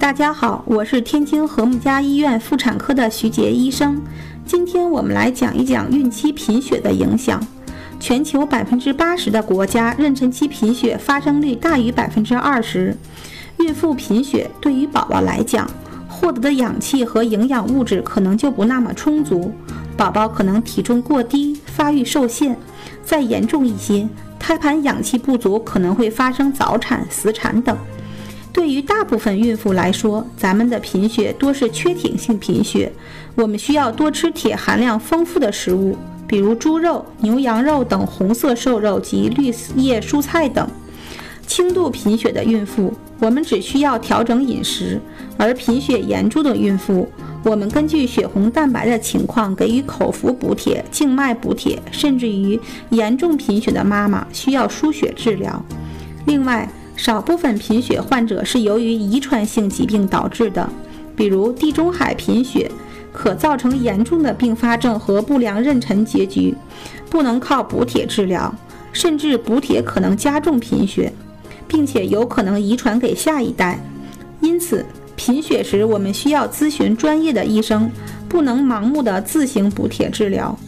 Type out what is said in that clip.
大家好，我是天津和睦家医院妇产科的徐杰医生。今天我们来讲一讲孕期贫血的影响。全球百分之八十的国家妊娠期贫血发生率大于百分之二十。孕妇贫血对于宝宝来讲，获得的氧气和营养物质可能就不那么充足，宝宝可能体重过低，发育受限。再严重一些，胎盘氧气不足，可能会发生早产、死产等。对于大部分孕妇来说，咱们的贫血多是缺铁性贫血，我们需要多吃铁含量丰富的食物，比如猪肉、牛羊肉等红色瘦肉及绿叶蔬菜等。轻度贫血的孕妇，我们只需要调整饮食；而贫血严重的孕妇，我们根据血红蛋白的情况给予口服补铁、静脉补铁，甚至于严重贫血的妈妈需要输血治疗。另外，少部分贫血患者是由于遗传性疾病导致的，比如地中海贫血，可造成严重的并发症和不良妊娠结局，不能靠补铁治疗，甚至补铁可能加重贫血，并且有可能遗传给下一代。因此，贫血时我们需要咨询专业的医生，不能盲目的自行补铁治疗。